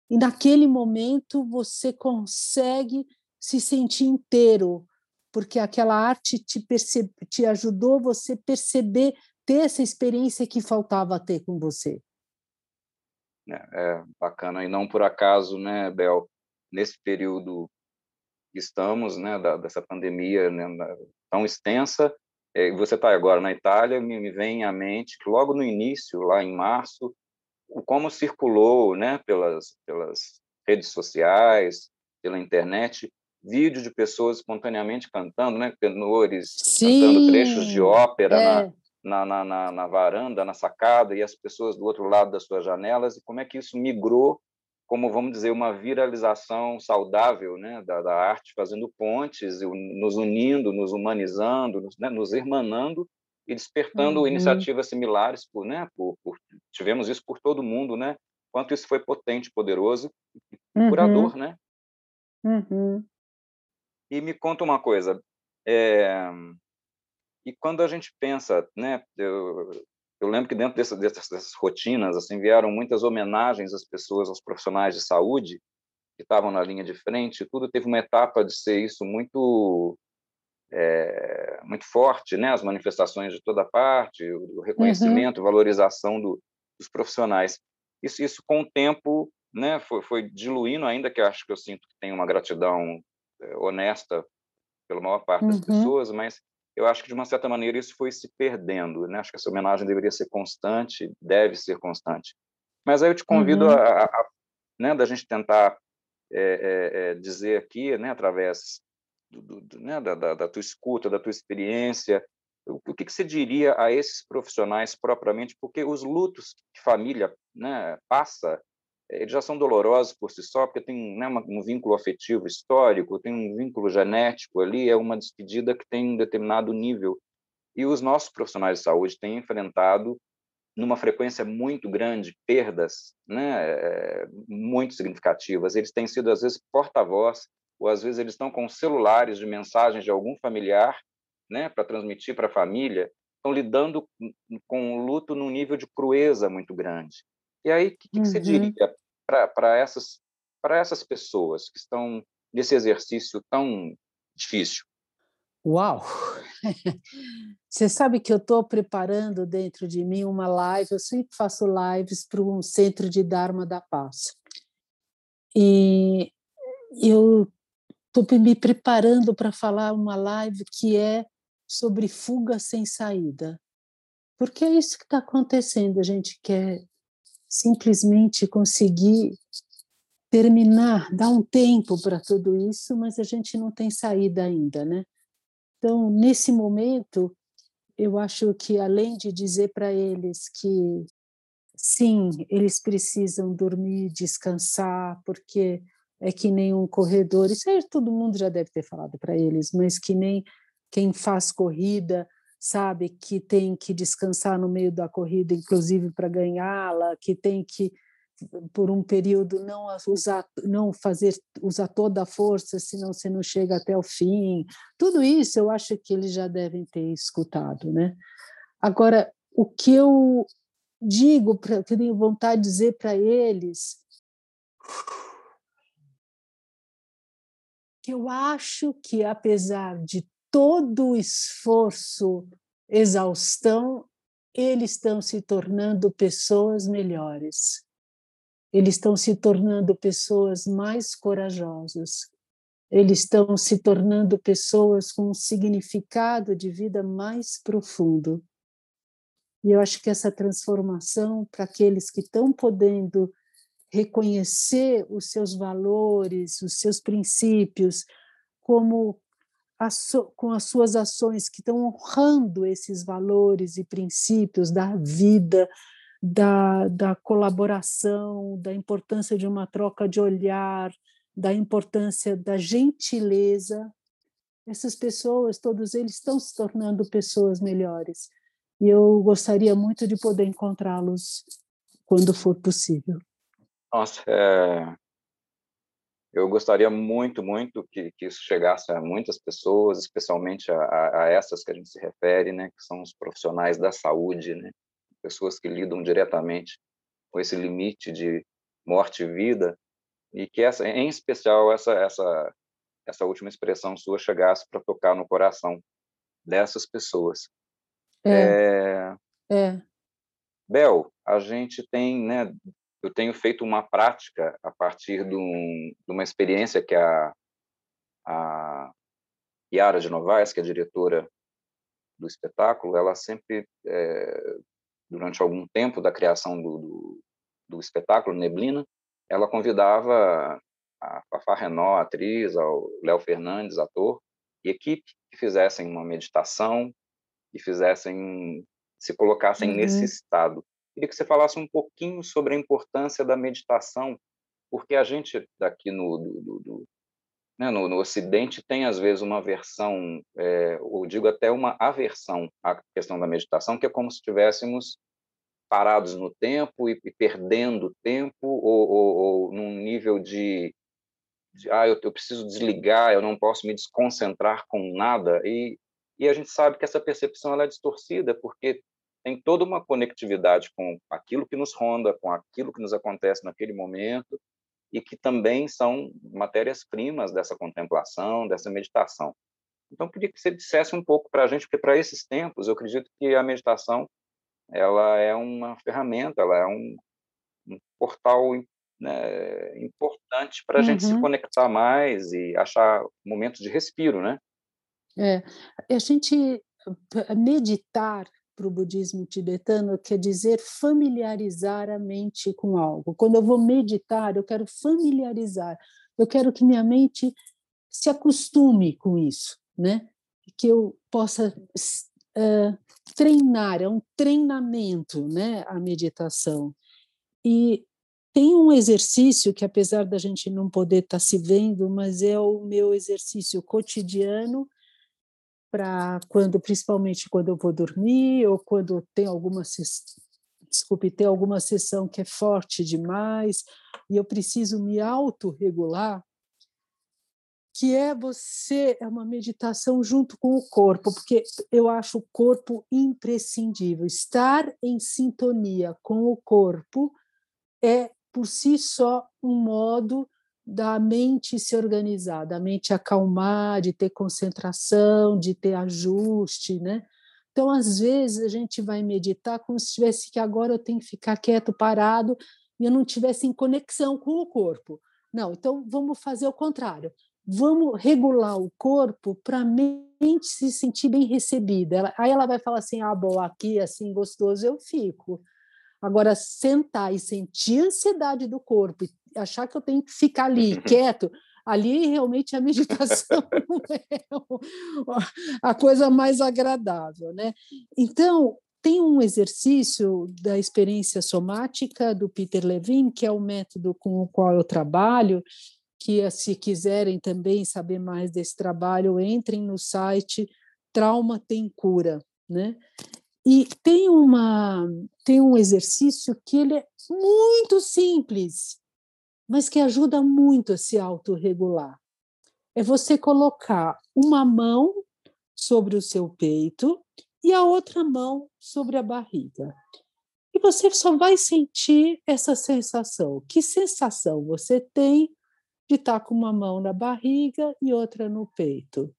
e naquele momento você consegue se sentir inteiro, porque aquela arte te, percebe, te ajudou você perceber, ter essa experiência que faltava ter com você. É, é bacana, e não por acaso, né, Bel, nesse período que estamos, né, da, dessa pandemia né, tão extensa, é, você está agora na Itália, me, me vem à mente que logo no início, lá em março, o como circulou, né, pelas, pelas redes sociais, pela internet, vídeo de pessoas espontaneamente cantando, né? Tenores Sim, cantando trechos de ópera é. na, na, na, na, varanda, na sacada, e as pessoas do outro lado das suas janelas, e como é que isso migrou como, vamos dizer, uma viralização saudável né? da, da arte, fazendo pontes, nos unindo, nos humanizando, nos, né? nos irmanando e despertando uhum. iniciativas similares. Por, né? Por, por, tivemos isso por todo mundo, né? Quanto isso foi potente, poderoso e uhum. curador, né? Uhum. E me conta uma coisa, é, e quando a gente pensa, né, eu, eu lembro que dentro dessas, dessas, dessas, rotinas assim vieram muitas homenagens às pessoas, aos profissionais de saúde, que estavam na linha de frente, tudo teve uma etapa de ser isso muito é, muito forte, né? As manifestações de toda parte, o reconhecimento, uhum. valorização do, dos profissionais. Isso, isso com o tempo, né? Foi, foi diluindo, ainda que acho que eu sinto que tem uma gratidão honesta pela maior parte das uhum. pessoas, mas eu acho que de uma certa maneira isso foi se perdendo, né? Acho que essa homenagem deveria ser constante, deve ser constante. Mas aí eu te convido uhum. a, a, né, da gente tentar é, é, dizer aqui, né, através do, do, né, da, da, da, tua escuta, da tua experiência, o, o que, que você diria a esses profissionais propriamente? Porque os lutos que família né, passa, eles já são dolorosos por si só, porque tem né, um vínculo afetivo histórico, tem um vínculo genético ali, é uma despedida que tem um determinado nível. E os nossos profissionais de saúde têm enfrentado numa frequência muito grande perdas, né, eh, muito significativas. Eles têm sido às vezes porta-voz ou às vezes eles estão com celulares de mensagens de algum familiar, né, para transmitir para a família, estão lidando com o luto num nível de crueza muito grande. E aí, o que, que uhum. você diria para essas para essas pessoas que estão nesse exercício tão difícil? Uau! Você sabe que eu estou preparando dentro de mim uma live, eu sempre faço lives para um centro de Dharma da Paz. E eu estou me preparando para falar uma live que é sobre fuga sem saída. Porque é isso que está acontecendo. A gente quer simplesmente conseguir terminar, dar um tempo para tudo isso, mas a gente não tem saída ainda, né? Então, nesse momento, eu acho que além de dizer para eles que sim, eles precisam dormir, descansar, porque é que nem um corredor, isso aí todo mundo já deve ter falado para eles, mas que nem quem faz corrida sabe que tem que descansar no meio da corrida, inclusive para ganhá-la, que tem que por um período não usar, não fazer usar toda a força, senão você não chega até o fim. Tudo isso eu acho que eles já devem ter escutado, né? Agora, o que eu digo, pra, que eu tenho vontade de dizer para eles que eu acho que, apesar de todo esforço, exaustão, eles estão se tornando pessoas melhores. Eles estão se tornando pessoas mais corajosas. Eles estão se tornando pessoas com um significado de vida mais profundo. E eu acho que essa transformação, para aqueles que estão podendo reconhecer os seus valores, os seus princípios, como com as suas ações que estão honrando esses valores e princípios da vida, da, da colaboração, da importância de uma troca de olhar, da importância da gentileza. Essas pessoas, todos eles estão se tornando pessoas melhores. E eu gostaria muito de poder encontrá-los quando for possível. Nossa, é... eu gostaria muito, muito que, que, isso chegasse a muitas pessoas, especialmente a, a, essas que a gente se refere, né, que são os profissionais da saúde, né, pessoas que lidam diretamente com esse limite de morte e vida, e que essa, em especial essa essa essa última expressão sua chegasse para tocar no coração dessas pessoas. É. é... é. Bel, a gente tem, né, eu tenho feito uma prática a partir de, um, de uma experiência que a, a Yara de Novaes, que é diretora do espetáculo, ela sempre, é, durante algum tempo da criação do, do, do, espetáculo Neblina, ela convidava a Fafá Renó, atriz, ao Léo Fernandes, ator, e equipe que fizessem uma meditação, e fizessem, se colocassem uhum. nesse estado Queria que você falasse um pouquinho sobre a importância da meditação, porque a gente daqui no, do, do, né, no, no, Ocidente tem, às vezes, uma versão, é, ou digo até uma aversão à questão da meditação, que é como se estivéssemos parados no tempo e, e perdendo tempo, ou, ou, ou, num nível de, de ah, eu, eu, preciso desligar, eu não posso me desconcentrar com nada, e, e a gente sabe que essa percepção ela é distorcida, porque tem toda uma conectividade com aquilo que nos ronda, com aquilo que nos acontece naquele momento, e que também são matérias-primas dessa contemplação, dessa meditação. Então, eu queria que você dissesse um pouco para a gente, porque para esses tempos, eu acredito que a meditação ela é uma ferramenta, ela é um, um portal né, importante para a uhum. gente se uhum. conectar mais e achar momentos de respiro, né? É, a gente meditar para o budismo tibetano quer dizer familiarizar a mente com algo. Quando eu vou meditar, eu quero familiarizar, eu quero que minha mente se acostume com isso, né? Que eu possa uh, treinar, é um treinamento, né? A meditação. E tem um exercício que, apesar da gente não poder estar tá se vendo, mas é o meu exercício cotidiano para quando, principalmente quando eu vou dormir ou quando tem alguma desculpe, tem alguma sessão que é forte demais e eu preciso me autorregular, que é você é uma meditação junto com o corpo, porque eu acho o corpo imprescindível. Estar em sintonia com o corpo é por si só um modo da mente se organizar, da mente acalmar, de ter concentração, de ter ajuste, né? Então, às vezes, a gente vai meditar como se tivesse que agora eu tenho que ficar quieto, parado, e eu não tivesse em conexão com o corpo. Não, então vamos fazer o contrário. Vamos regular o corpo para a mente se sentir bem recebida. Ela, aí ela vai falar assim: ah, bom, aqui assim gostoso eu fico. Agora, sentar e sentir a ansiedade do corpo e achar que eu tenho que ficar ali quieto, ali realmente a meditação não é a coisa mais agradável, né? Então, tem um exercício da experiência somática do Peter Levine, que é o método com o qual eu trabalho, que se quiserem também saber mais desse trabalho, entrem no site Trauma Tem Cura, né? E tem, uma, tem um exercício que ele é muito simples, mas que ajuda muito a se autorregular. É você colocar uma mão sobre o seu peito e a outra mão sobre a barriga. E você só vai sentir essa sensação. Que sensação você tem de estar com uma mão na barriga e outra no peito?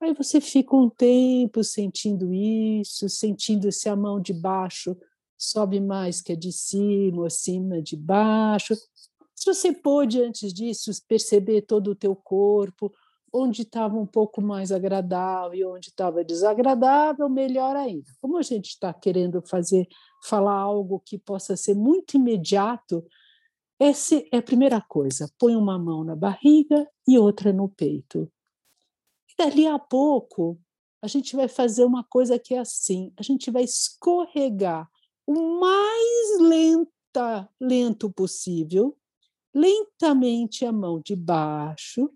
Aí você fica um tempo sentindo isso, sentindo se a mão de baixo sobe mais que a de cima, acima de baixo. Se você pôde, antes disso, perceber todo o teu corpo, onde estava um pouco mais agradável e onde estava desagradável, melhor ainda. Como a gente está querendo fazer, falar algo que possa ser muito imediato, essa é a primeira coisa. Põe uma mão na barriga e outra no peito dali a pouco, a gente vai fazer uma coisa que é assim: a gente vai escorregar o mais lenta, lento possível, lentamente a mão de baixo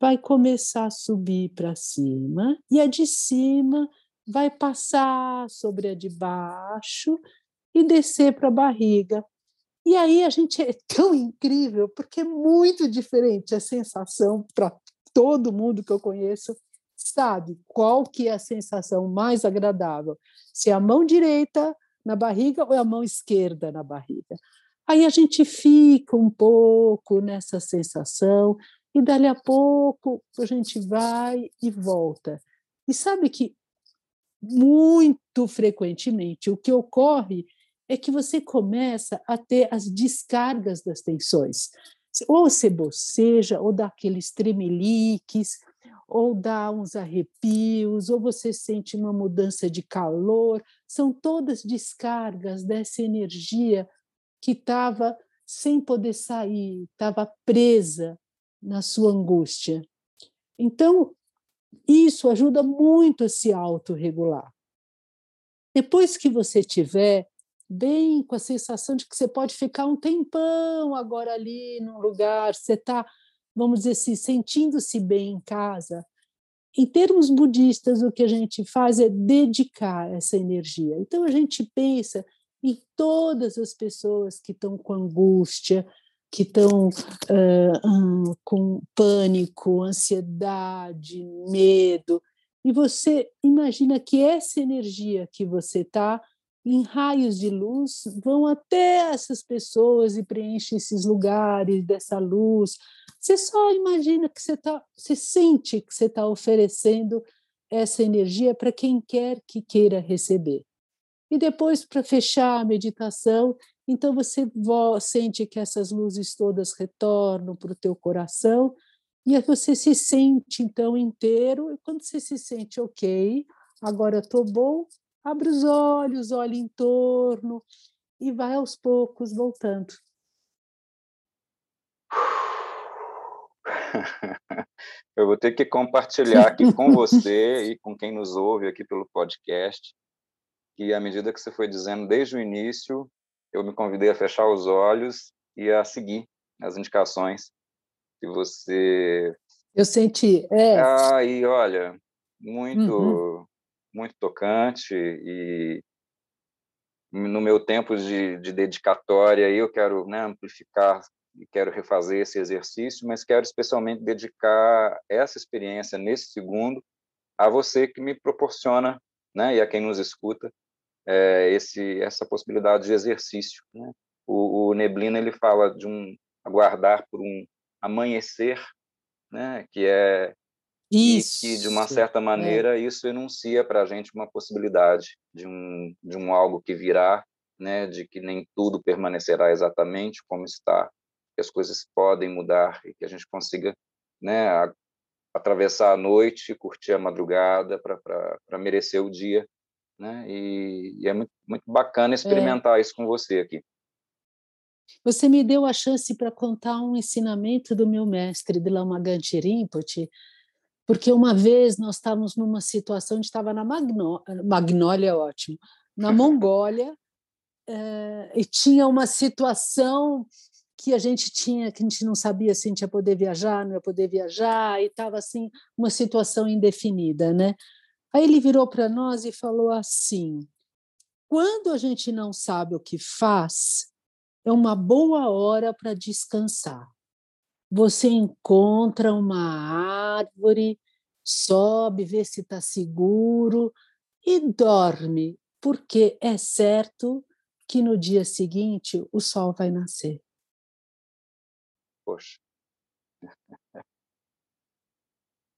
vai começar a subir para cima e a de cima vai passar sobre a de baixo e descer para a barriga. E aí a gente é tão incrível porque é muito diferente a sensação para todo mundo que eu conheço sabe qual que é a sensação mais agradável, se é a mão direita na barriga ou é a mão esquerda na barriga. Aí a gente fica um pouco nessa sensação e dali a pouco a gente vai e volta. E sabe que muito frequentemente o que ocorre é que você começa a ter as descargas das tensões ou você boceja, ou dá aqueles tremeliques, ou dá uns arrepios, ou você sente uma mudança de calor. São todas descargas dessa energia que estava sem poder sair, estava presa na sua angústia. Então, isso ajuda muito a se autorregular. Depois que você tiver bem com a sensação de que você pode ficar um tempão agora ali num lugar, você está, vamos dizer assim, sentindo-se bem em casa. Em termos budistas, o que a gente faz é dedicar essa energia. Então, a gente pensa em todas as pessoas que estão com angústia, que estão uh, com pânico, ansiedade, medo, e você imagina que essa energia que você está em raios de luz, vão até essas pessoas e preenchem esses lugares dessa luz. Você só imagina que você está, você sente que você está oferecendo essa energia para quem quer que queira receber. E depois, para fechar a meditação, então você sente que essas luzes todas retornam para o teu coração e você se sente então inteiro. E quando você se sente ok, agora estou bom, abre os olhos, olha em torno e vai aos poucos voltando. Eu vou ter que compartilhar aqui com você e com quem nos ouve aqui pelo podcast que à medida que você foi dizendo desde o início, eu me convidei a fechar os olhos e a seguir as indicações que você eu senti é. Ah e olha muito uhum. muito tocante e no meu tempo de, de dedicatória eu quero né, amplificar e quero refazer esse exercício, mas quero especialmente dedicar essa experiência nesse segundo a você que me proporciona, né, e a quem nos escuta, é, esse essa possibilidade de exercício. Né? O, o, Neblina ele fala de um aguardar por um amanhecer, né, que é isso. E que, de uma certa é. maneira, é. isso enuncia para a gente uma possibilidade de um, de um algo que virá, né, de que nem tudo permanecerá exatamente como está, que as coisas podem mudar e que a gente consiga né, a, atravessar a noite, curtir a madrugada para merecer o dia. Né? E, e, é muito, muito bacana é. experimentar é. isso com você aqui. Você me deu a chance para contar um ensinamento do meu mestre, de Lama Ganche Rinpoche, porque uma vez nós estávamos numa situação, a gente estava na Magnó Magnólia, ótimo, na Mongólia, é, e tinha uma situação que a gente tinha, que a gente não sabia se a gente ia poder viajar, não ia poder viajar, e estava assim, uma situação indefinida, né? Aí ele virou para nós e falou assim: quando a gente não sabe o que faz, é uma boa hora para descansar você encontra uma árvore, sobe, vê se está seguro e dorme, porque é certo que no dia seguinte o sol vai nascer. Poxa.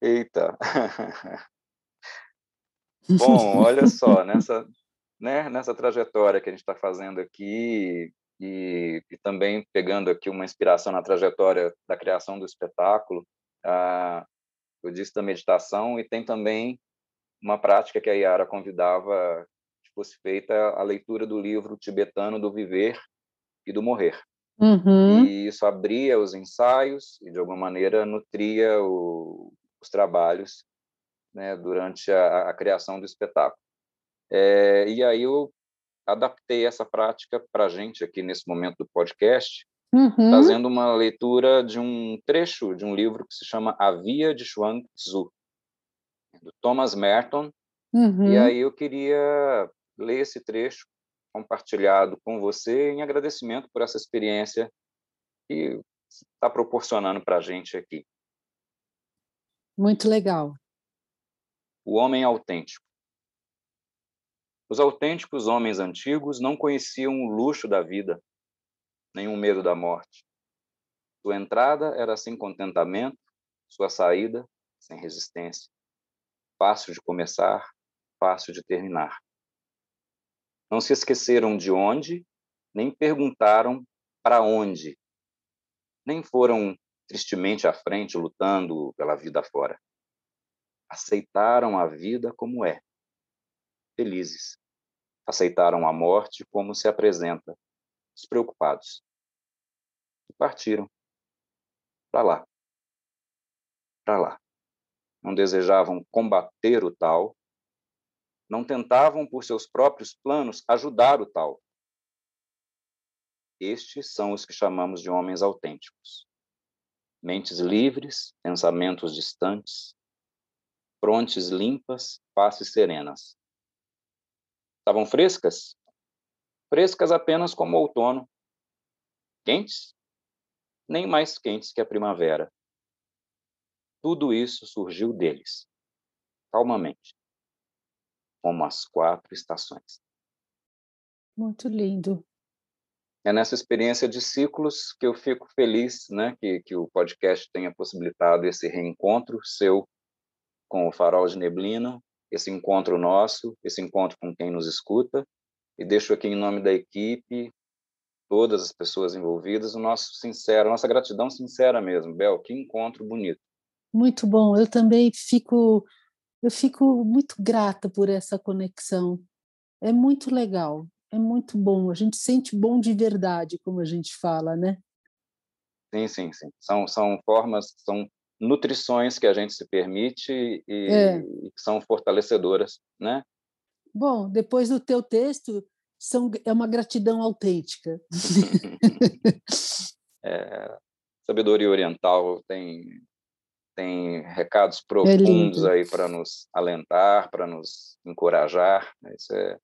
Eita. Bom, olha só, nessa, né, nessa trajetória que a gente está fazendo aqui, e, e, também pegando aqui uma inspiração na trajetória da criação do espetáculo, ah, eu disse da meditação e tem também uma prática que a Yara convidava que fosse feita a leitura do livro tibetano do viver e do morrer. Uhum. E isso abria os ensaios e de alguma maneira nutria o, os trabalhos né, durante a, a, criação do espetáculo. É, e aí eu adaptei essa prática para a gente aqui nesse momento do podcast, uhum. fazendo uma leitura de um trecho de um livro que se chama A Via de Chuang Tzu, do Thomas Merton. Uhum. E aí eu queria ler esse trecho compartilhado com você em agradecimento por essa experiência que está proporcionando para a gente aqui. Muito legal. O homem autêntico. Os autênticos homens antigos não conheciam o luxo da vida, o medo da morte. Sua entrada era sem contentamento, sua saída sem resistência. Fácil de começar, fácil de terminar. Não se esqueceram de onde, nem perguntaram para onde. Nem foram tristemente à frente lutando pela vida fora. Aceitaram a vida como é felizes. Aceitaram a morte como se apresenta, despreocupados. E partiram. Para lá. Para lá. Não desejavam combater o tal, não tentavam, por seus próprios planos, ajudar o tal. Estes são os que chamamos de homens autênticos. Mentes livres, pensamentos distantes, frontes limpas, faces serenas. Estavam frescas? Frescas apenas como o outono. Quentes? Nem mais quentes que a primavera. Tudo isso surgiu deles, calmamente, como as quatro estações. Muito lindo. É nessa experiência de ciclos que eu fico feliz, né, que, que o podcast tenha possibilitado esse reencontro seu com o Farol de Neblina, esse encontro nosso, esse encontro com quem nos escuta, e deixo aqui em nome da equipe, todas as pessoas envolvidas, o nosso sincero, nossa gratidão sincera mesmo. Bel, que encontro bonito. Muito bom. Eu também fico eu fico muito grata por essa conexão. É muito legal, é muito bom. A gente sente bom de verdade, como a gente fala, né? Sim, sim, sim. São, são formas, são nutrições que a gente se permite e, é. e que são fortalecedoras, né? Bom, depois do teu texto, são, é uma gratidão autêntica. é, sabedoria oriental tem tem recados é profundos é aí para nos alentar, para nos encorajar. Né? Isso é,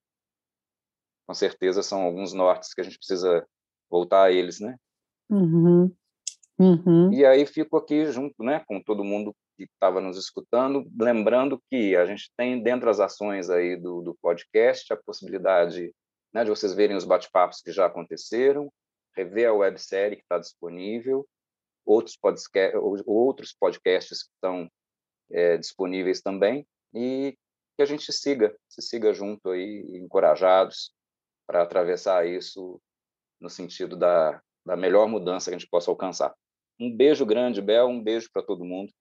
com certeza, são alguns nortes que a gente precisa voltar a eles, né? Uhum. Uhum. E aí fico aqui junto, né, com todo mundo que estava nos escutando, lembrando que a gente tem dentro das ações aí do, do podcast a possibilidade né, de vocês verem os bate-papos que já aconteceram, rever a websérie que está disponível, outros, podcast, outros podcasts que estão é, disponíveis também, e que a gente siga, se siga junto aí, encorajados para atravessar isso no sentido da, da melhor mudança que a gente possa alcançar. Um beijo grande, Bel, um beijo para todo mundo.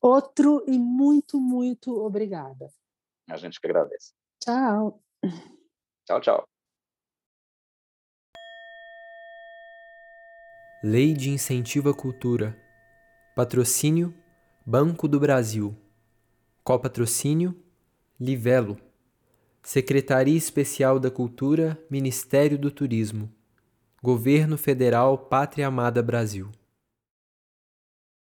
Outro e muito, muito obrigada. A gente que agradece. Tchau. Tchau, tchau. Lei de Incentivo à Cultura. Patrocínio: Banco do Brasil. Copatrocínio: Livelo. Secretaria Especial da Cultura, Ministério do Turismo. Governo Federal Pátria Amada Brasil.